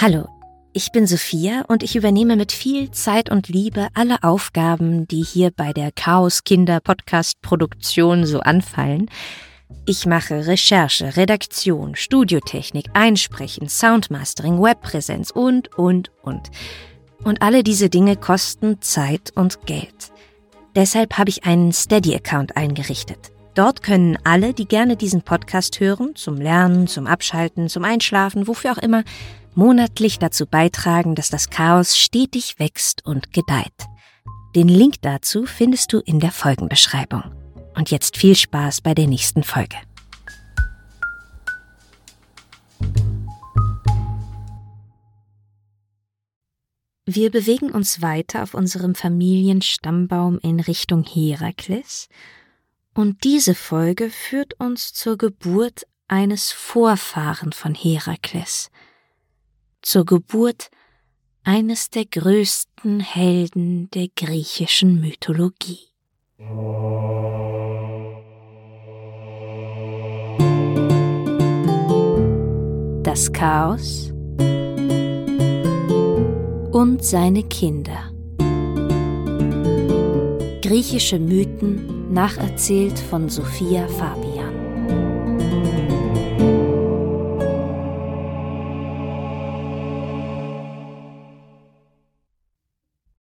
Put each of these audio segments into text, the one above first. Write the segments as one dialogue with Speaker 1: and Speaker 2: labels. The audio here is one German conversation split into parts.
Speaker 1: Hallo, ich bin Sophia und ich übernehme mit viel Zeit und Liebe alle Aufgaben, die hier bei der Chaos Kinder Podcast Produktion so anfallen. Ich mache Recherche, Redaktion, Studiotechnik, Einsprechen, Soundmastering, Webpräsenz und, und, und. Und alle diese Dinge kosten Zeit und Geld. Deshalb habe ich einen Steady-Account eingerichtet. Dort können alle, die gerne diesen Podcast hören, zum Lernen, zum Abschalten, zum Einschlafen, wofür auch immer, monatlich dazu beitragen, dass das Chaos stetig wächst und gedeiht. Den Link dazu findest du in der Folgenbeschreibung. Und jetzt viel Spaß bei der nächsten Folge. Wir bewegen uns weiter auf unserem Familienstammbaum in Richtung Herakles und diese Folge führt uns zur Geburt eines Vorfahren von Herakles – zur Geburt eines der größten Helden der griechischen Mythologie. Das Chaos und seine Kinder. Griechische Mythen nacherzählt von Sophia Fabian.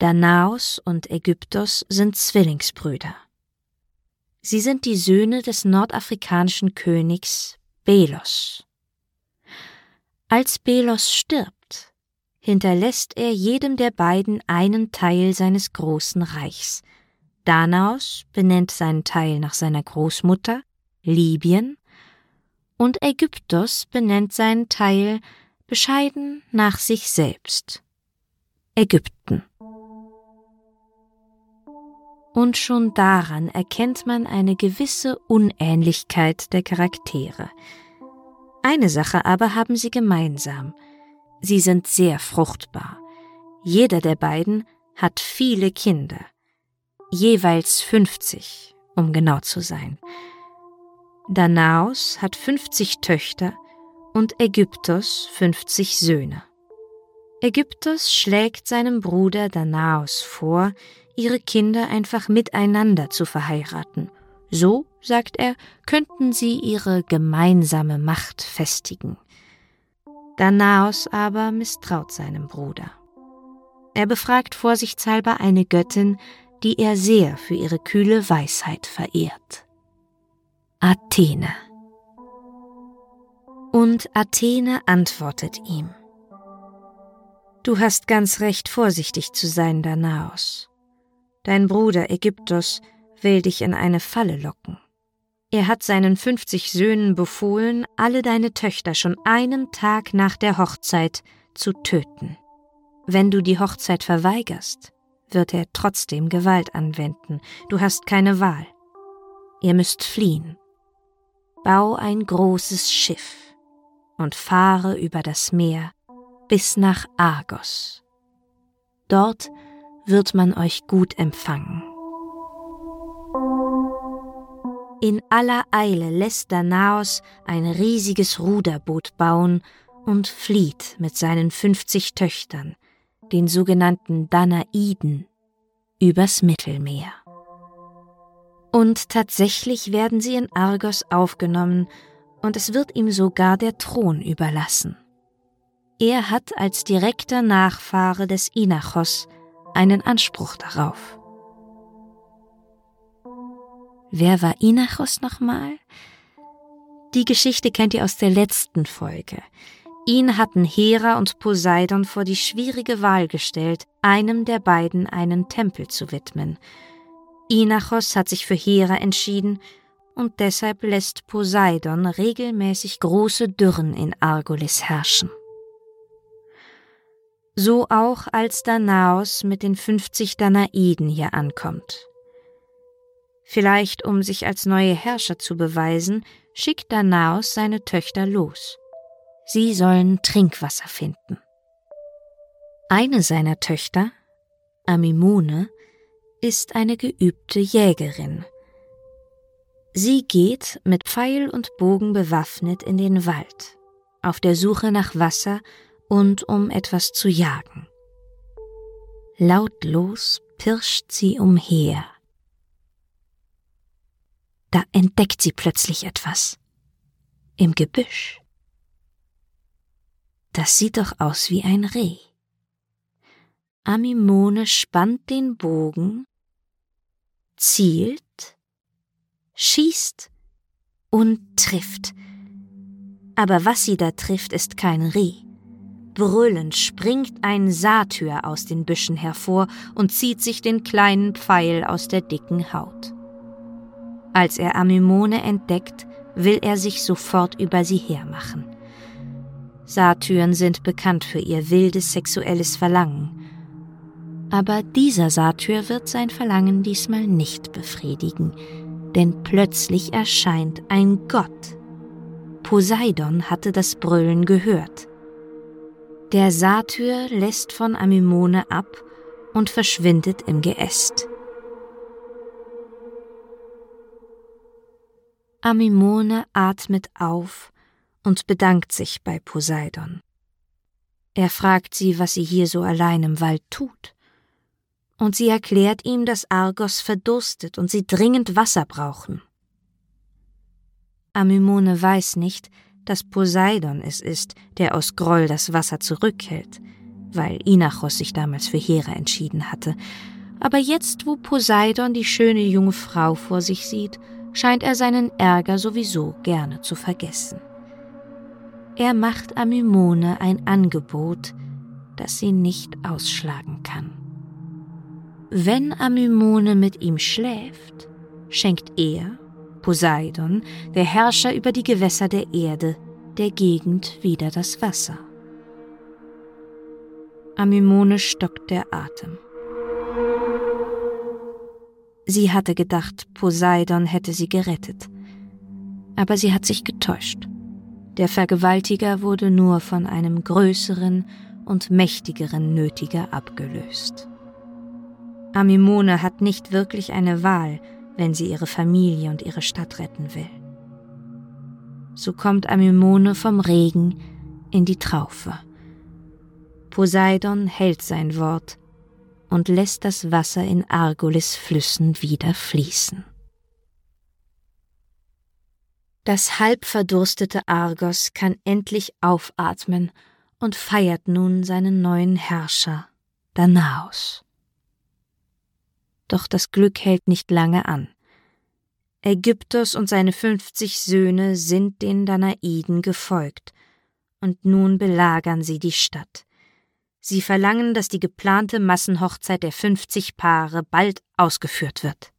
Speaker 1: Danaos und Ägyptos sind Zwillingsbrüder. Sie sind die Söhne des nordafrikanischen Königs Belos. Als Belos stirbt, hinterlässt er jedem der beiden einen Teil seines großen Reichs. Danaos benennt seinen Teil nach seiner Großmutter, Libyen, und Ägyptos benennt seinen Teil bescheiden nach sich selbst, Ägypten und schon daran erkennt man eine gewisse Unähnlichkeit der Charaktere. Eine Sache aber haben sie gemeinsam. Sie sind sehr fruchtbar. Jeder der beiden hat viele Kinder. Jeweils 50, um genau zu sein. Danaos hat 50 Töchter und Ägyptos 50 Söhne. Ägyptos schlägt seinem Bruder Danaos vor, ihre Kinder einfach miteinander zu verheiraten. So, sagt er, könnten sie ihre gemeinsame Macht festigen. Danaos aber misstraut seinem Bruder. Er befragt vorsichtshalber eine Göttin, die er sehr für ihre kühle Weisheit verehrt. Athene. Und Athene antwortet ihm. Du hast ganz recht vorsichtig zu sein, Danaos. Dein Bruder Ägyptos will dich in eine Falle locken. Er hat seinen fünfzig Söhnen befohlen, alle deine Töchter schon einen Tag nach der Hochzeit zu töten. Wenn du die Hochzeit verweigerst, wird er trotzdem Gewalt anwenden. Du hast keine Wahl. Ihr müsst fliehen. Bau ein großes Schiff und fahre über das Meer bis nach Argos. Dort wird man euch gut empfangen. In aller Eile lässt Danaos ein riesiges Ruderboot bauen und flieht mit seinen fünfzig Töchtern, den sogenannten Danaiden, übers Mittelmeer. Und tatsächlich werden sie in Argos aufgenommen, und es wird ihm sogar der Thron überlassen. Er hat als direkter Nachfahre des Inachos einen Anspruch darauf. Wer war Inachos nochmal? Die Geschichte kennt ihr aus der letzten Folge. Ihn hatten Hera und Poseidon vor die schwierige Wahl gestellt, einem der beiden einen Tempel zu widmen. Inachos hat sich für Hera entschieden und deshalb lässt Poseidon regelmäßig große Dürren in Argolis herrschen so auch als Danaos mit den 50 Danaiden hier ankommt. Vielleicht um sich als neue Herrscher zu beweisen, schickt Danaos seine Töchter los. Sie sollen Trinkwasser finden. Eine seiner Töchter, Amimone, ist eine geübte Jägerin. Sie geht mit Pfeil und Bogen bewaffnet in den Wald, auf der Suche nach Wasser und um etwas zu jagen. Lautlos pirscht sie umher. Da entdeckt sie plötzlich etwas. Im Gebüsch. Das sieht doch aus wie ein Reh. Amimone spannt den Bogen, zielt, schießt und trifft. Aber was sie da trifft, ist kein Reh. Brüllend springt ein Satyr aus den Büschen hervor und zieht sich den kleinen Pfeil aus der dicken Haut. Als er Amymone entdeckt, will er sich sofort über sie hermachen. Satyren sind bekannt für ihr wildes sexuelles Verlangen. Aber dieser Satyr wird sein Verlangen diesmal nicht befriedigen, denn plötzlich erscheint ein Gott. Poseidon hatte das Brüllen gehört. Der Satyr lässt von Amymone ab und verschwindet im Geäst. Amymone atmet auf und bedankt sich bei Poseidon. Er fragt sie, was sie hier so allein im Wald tut. Und sie erklärt ihm, dass Argos verdurstet und sie dringend Wasser brauchen. Amymone weiß nicht, dass Poseidon es ist, der aus Groll das Wasser zurückhält, weil Inachos sich damals für Hera entschieden hatte. Aber jetzt, wo Poseidon die schöne junge Frau vor sich sieht, scheint er seinen Ärger sowieso gerne zu vergessen. Er macht Amymone ein Angebot, das sie nicht ausschlagen kann. Wenn Amymone mit ihm schläft, schenkt er, Poseidon, der Herrscher über die Gewässer der Erde, der Gegend wieder das Wasser. Amymone stockt der Atem. Sie hatte gedacht, Poseidon hätte sie gerettet. Aber sie hat sich getäuscht. Der Vergewaltiger wurde nur von einem größeren und mächtigeren Nötiger abgelöst. Amimone hat nicht wirklich eine Wahl, wenn sie ihre Familie und ihre Stadt retten will. So kommt Amimone vom Regen in die Traufe. Poseidon hält sein Wort und lässt das Wasser in Argolis Flüssen wieder fließen. Das halb verdurstete Argos kann endlich aufatmen und feiert nun seinen neuen Herrscher, Danaos. Doch das Glück hält nicht lange an. Ägyptos und seine fünfzig Söhne sind den Danaiden gefolgt, und nun belagern sie die Stadt. Sie verlangen, dass die geplante Massenhochzeit der fünfzig Paare bald ausgeführt wird.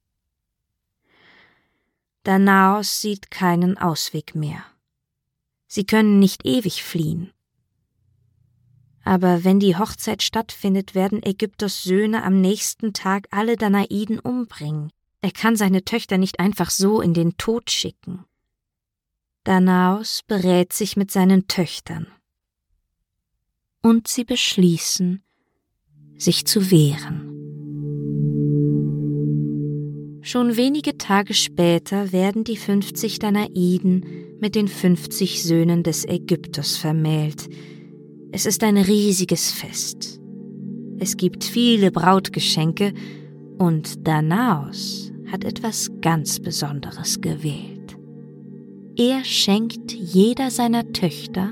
Speaker 1: Danaos sieht keinen Ausweg mehr. Sie können nicht ewig fliehen. Aber wenn die Hochzeit stattfindet, werden Ägyptos Söhne am nächsten Tag alle Danaiden umbringen. Er kann seine Töchter nicht einfach so in den Tod schicken. Danaos berät sich mit seinen Töchtern. Und sie beschließen, sich zu wehren. Schon wenige Tage später werden die 50 Danaiden mit den 50 Söhnen des Ägypters vermählt. Es ist ein riesiges Fest. Es gibt viele Brautgeschenke und Danaos hat etwas ganz Besonderes gewählt. Er schenkt jeder seiner Töchter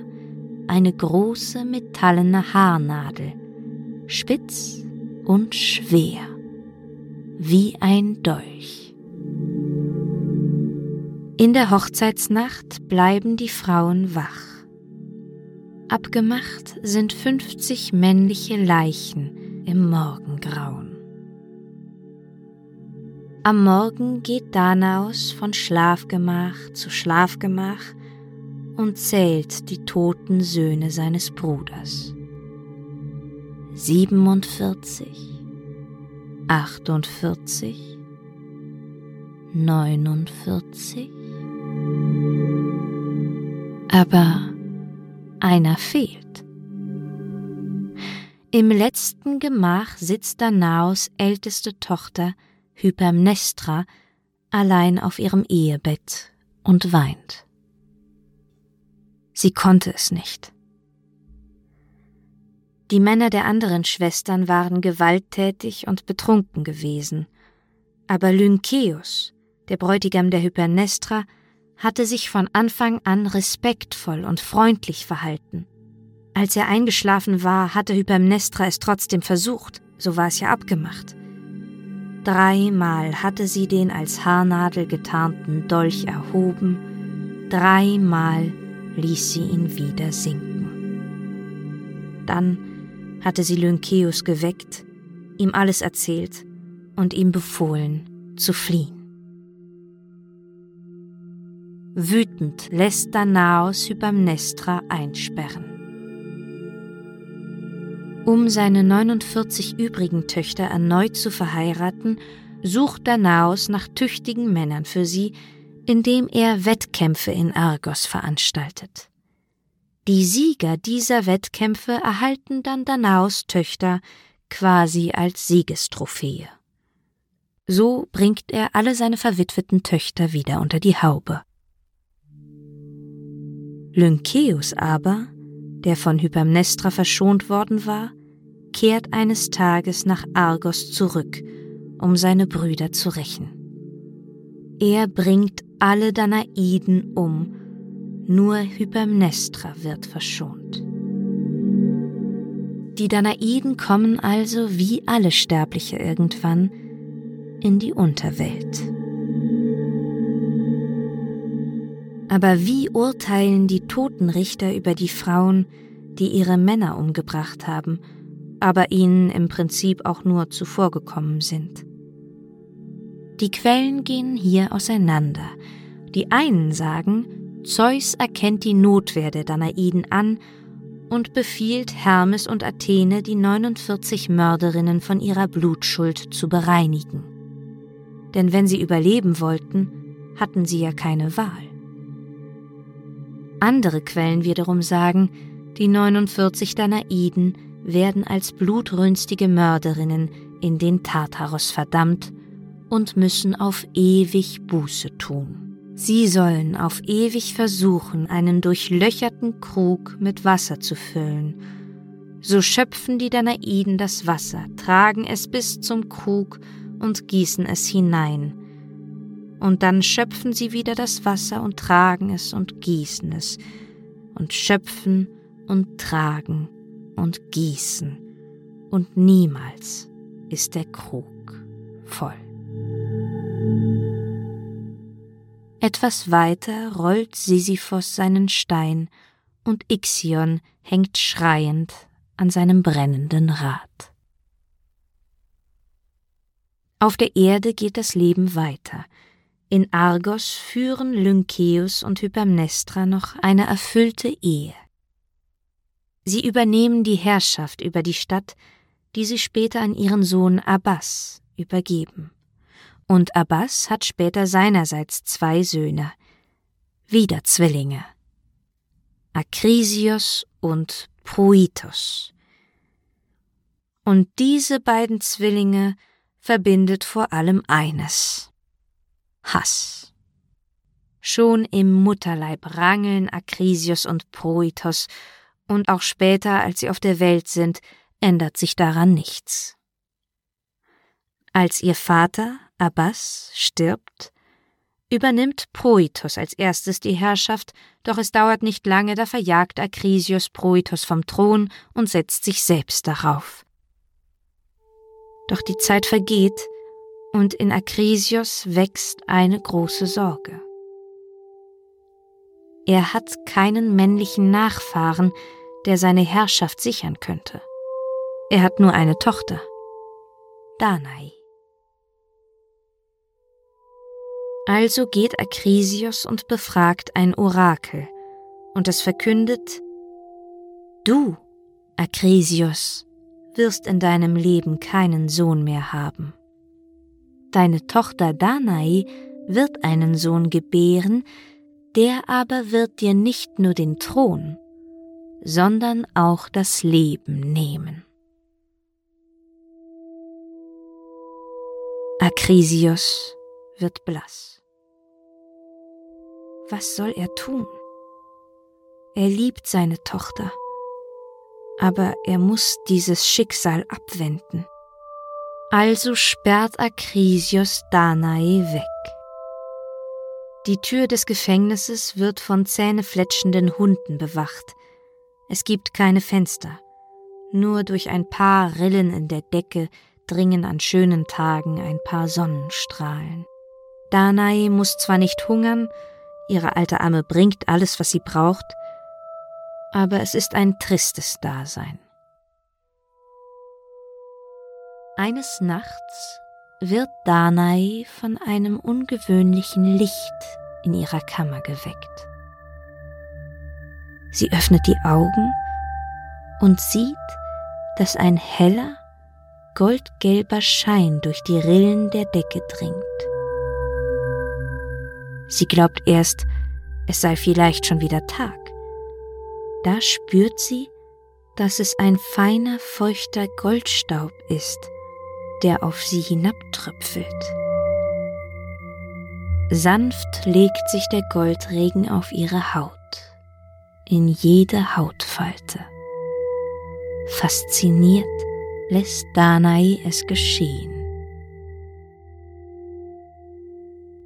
Speaker 1: eine große metallene Haarnadel, spitz und schwer wie ein Dolch. In der Hochzeitsnacht bleiben die Frauen wach. Abgemacht sind 50 männliche Leichen im Morgengrauen. Am Morgen geht Danaus von Schlafgemach zu Schlafgemach und zählt die toten Söhne seines Bruders. 47 achtundvierzig, neunundvierzig. Aber einer fehlt. Im letzten Gemach sitzt Danaos älteste Tochter Hypermnestra allein auf ihrem Ehebett und weint. Sie konnte es nicht. Die Männer der anderen Schwestern waren gewalttätig und betrunken gewesen, aber Lynkeus, der Bräutigam der Hypernestra, hatte sich von Anfang an respektvoll und freundlich verhalten. Als er eingeschlafen war, hatte Hypermnestra es trotzdem versucht, so war es ja abgemacht. Dreimal hatte sie den als Haarnadel getarnten Dolch erhoben, dreimal ließ sie ihn wieder sinken. Dann hatte sie Lynkeus geweckt, ihm alles erzählt und ihm befohlen, zu fliehen. Wütend lässt Danaos Hypermnestra einsperren. Um seine 49 übrigen Töchter erneut zu verheiraten, sucht Danaos nach tüchtigen Männern für sie, indem er Wettkämpfe in Argos veranstaltet. Die Sieger dieser Wettkämpfe erhalten dann Danaos Töchter quasi als Siegestrophäe. So bringt er alle seine verwitweten Töchter wieder unter die Haube. Lynkeus aber der von Hypermnestra verschont worden war, kehrt eines Tages nach Argos zurück, um seine Brüder zu rächen. Er bringt alle Danaiden um, nur Hypermnestra wird verschont. Die Danaiden kommen also wie alle Sterbliche irgendwann in die Unterwelt. Aber wie urteilen die Totenrichter über die Frauen, die ihre Männer umgebracht haben, aber ihnen im Prinzip auch nur zuvorgekommen sind? Die Quellen gehen hier auseinander. Die einen sagen, Zeus erkennt die Notwehr der Danaiden an und befiehlt Hermes und Athene, die 49 Mörderinnen von ihrer Blutschuld zu bereinigen. Denn wenn sie überleben wollten, hatten sie ja keine Wahl. Andere Quellen wiederum sagen, die 49 Danaiden werden als blutrünstige Mörderinnen in den Tartaros verdammt und müssen auf ewig Buße tun. Sie sollen auf ewig versuchen, einen durchlöcherten Krug mit Wasser zu füllen. So schöpfen die Danaiden das Wasser, tragen es bis zum Krug und gießen es hinein, und dann schöpfen sie wieder das Wasser und tragen es und gießen es und schöpfen und tragen und gießen und niemals ist der Krug voll. Etwas weiter rollt Sisyphos seinen Stein und Ixion hängt schreiend an seinem brennenden Rad. Auf der Erde geht das Leben weiter, in Argos führen Lynkeus und Hypermnestra noch eine erfüllte Ehe. Sie übernehmen die Herrschaft über die Stadt, die sie später an ihren Sohn Abbas übergeben. Und Abbas hat später seinerseits zwei Söhne, wieder Zwillinge, Akrisios und Proitos. Und diese beiden Zwillinge verbindet vor allem eines Hass. Schon im Mutterleib rangeln Akrisios und Proitos, und auch später, als sie auf der Welt sind, ändert sich daran nichts. Als ihr Vater, Abbas, stirbt, übernimmt Proitos als erstes die Herrschaft, doch es dauert nicht lange, da verjagt Akrisios Proitos vom Thron und setzt sich selbst darauf. Doch die Zeit vergeht, und in Akrisios wächst eine große Sorge. Er hat keinen männlichen Nachfahren, der seine Herrschaft sichern könnte. Er hat nur eine Tochter, Danae. Also geht Akrisios und befragt ein Orakel, und es verkündet, Du, Akrisios, wirst in deinem Leben keinen Sohn mehr haben. Deine Tochter Danae wird einen Sohn gebären, der aber wird dir nicht nur den Thron, sondern auch das Leben nehmen. Akrisios wird blass. Was soll er tun? Er liebt seine Tochter, aber er muss dieses Schicksal abwenden. Also sperrt Akrisios Danae weg. Die Tür des Gefängnisses wird von zähnefletschenden Hunden bewacht. Es gibt keine Fenster. Nur durch ein paar Rillen in der Decke dringen an schönen Tagen ein paar Sonnenstrahlen. Danae muss zwar nicht hungern, ihre alte Amme bringt alles, was sie braucht, aber es ist ein tristes Dasein. Eines Nachts wird Danae von einem ungewöhnlichen Licht in ihrer Kammer geweckt. Sie öffnet die Augen und sieht, dass ein heller, goldgelber Schein durch die Rillen der Decke dringt. Sie glaubt erst, es sei vielleicht schon wieder Tag. Da spürt sie, dass es ein feiner, feuchter Goldstaub ist, der auf sie hinabtröpfelt. Sanft legt sich der Goldregen auf ihre Haut, in jede Hautfalte. Fasziniert lässt Danae es geschehen.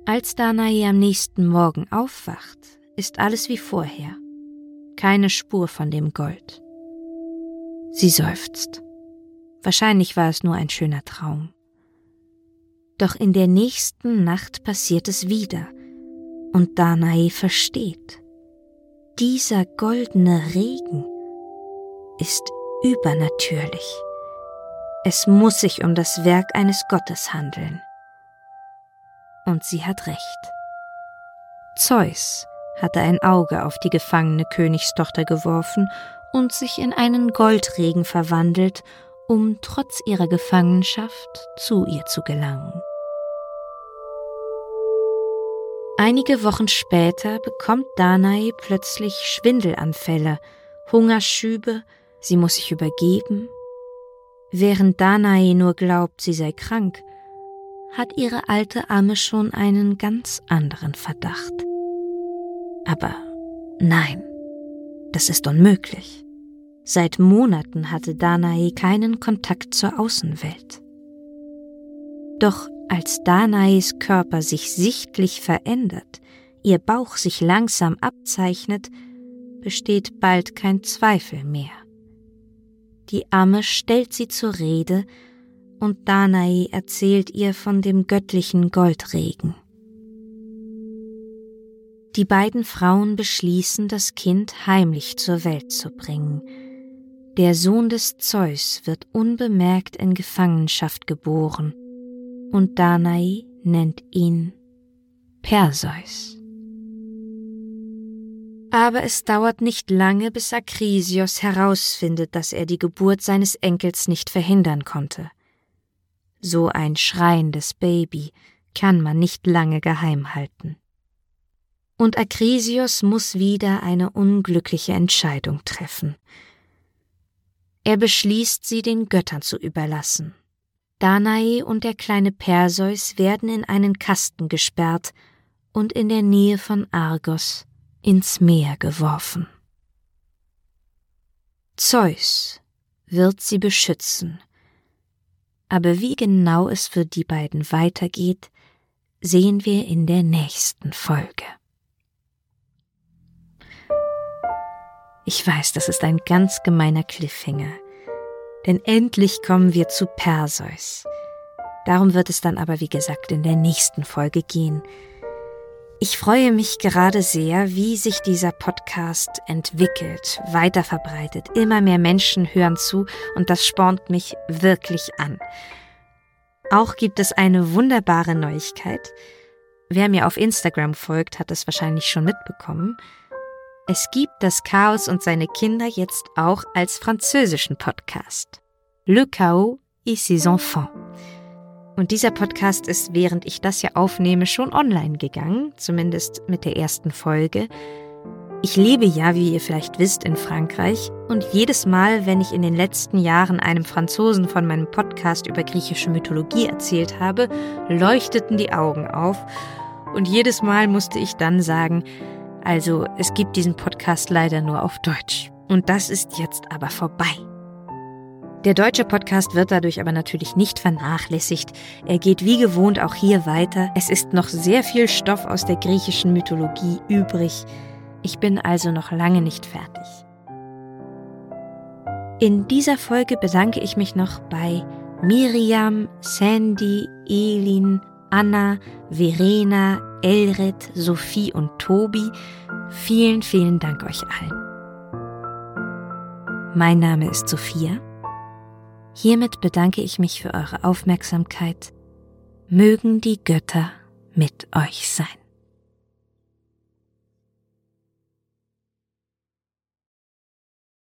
Speaker 1: Als Danae am nächsten Morgen aufwacht, ist alles wie vorher. Keine Spur von dem Gold. Sie seufzt. Wahrscheinlich war es nur ein schöner Traum. Doch in der nächsten Nacht passiert es wieder, und Danae versteht. Dieser goldene Regen ist übernatürlich. Es muss sich um das Werk eines Gottes handeln. Und sie hat recht. Zeus hatte ein Auge auf die gefangene Königstochter geworfen und sich in einen Goldregen verwandelt, um trotz ihrer Gefangenschaft zu ihr zu gelangen. Einige Wochen später bekommt Danae plötzlich Schwindelanfälle, Hungerschübe, sie muss sich übergeben. Während Danae nur glaubt, sie sei krank, hat ihre alte Amme schon einen ganz anderen Verdacht. Aber nein, das ist unmöglich. Seit Monaten hatte Danae keinen Kontakt zur Außenwelt. Doch als Danaes Körper sich sichtlich verändert, ihr Bauch sich langsam abzeichnet, besteht bald kein Zweifel mehr. Die Amme stellt sie zur Rede und Danae erzählt ihr von dem göttlichen Goldregen. Die beiden Frauen beschließen, das Kind heimlich zur Welt zu bringen. Der Sohn des Zeus wird unbemerkt in Gefangenschaft geboren, und Danae nennt ihn Perseus. Aber es dauert nicht lange, bis Akrisios herausfindet, dass er die Geburt seines Enkels nicht verhindern konnte. So ein schreiendes Baby kann man nicht lange geheim halten. Und Akrisios muss wieder eine unglückliche Entscheidung treffen. Er beschließt, sie den Göttern zu überlassen. Danae und der kleine Perseus werden in einen Kasten gesperrt und in der Nähe von Argos ins Meer geworfen. Zeus wird sie beschützen aber wie genau es für die beiden weitergeht, sehen wir in der nächsten Folge. Ich weiß, das ist ein ganz gemeiner Cliffhanger, denn endlich kommen wir zu Perseus. Darum wird es dann aber, wie gesagt, in der nächsten Folge gehen, ich freue mich gerade sehr, wie sich dieser Podcast entwickelt, weiterverbreitet. Immer mehr Menschen hören zu und das spornt mich wirklich an. Auch gibt es eine wunderbare Neuigkeit. Wer mir auf Instagram folgt, hat es wahrscheinlich schon mitbekommen. Es gibt das Chaos und seine Kinder jetzt auch als französischen Podcast. Le Chaos et ses enfants. Und dieser Podcast ist, während ich das ja aufnehme, schon online gegangen, zumindest mit der ersten Folge. Ich lebe ja, wie ihr vielleicht wisst, in Frankreich und jedes Mal, wenn ich in den letzten Jahren einem Franzosen von meinem Podcast über griechische Mythologie erzählt habe, leuchteten die Augen auf und jedes Mal musste ich dann sagen, also es gibt diesen Podcast leider nur auf Deutsch. Und das ist jetzt aber vorbei. Der deutsche Podcast wird dadurch aber natürlich nicht vernachlässigt. Er geht wie gewohnt auch hier weiter. Es ist noch sehr viel Stoff aus der griechischen Mythologie übrig. Ich bin also noch lange nicht fertig. In dieser Folge bedanke ich mich noch bei Miriam, Sandy, Elin, Anna, Verena, Elred, Sophie und Tobi. Vielen, vielen Dank euch allen. Mein Name ist Sophia Hiermit bedanke ich mich für eure Aufmerksamkeit. Mögen die Götter mit euch sein.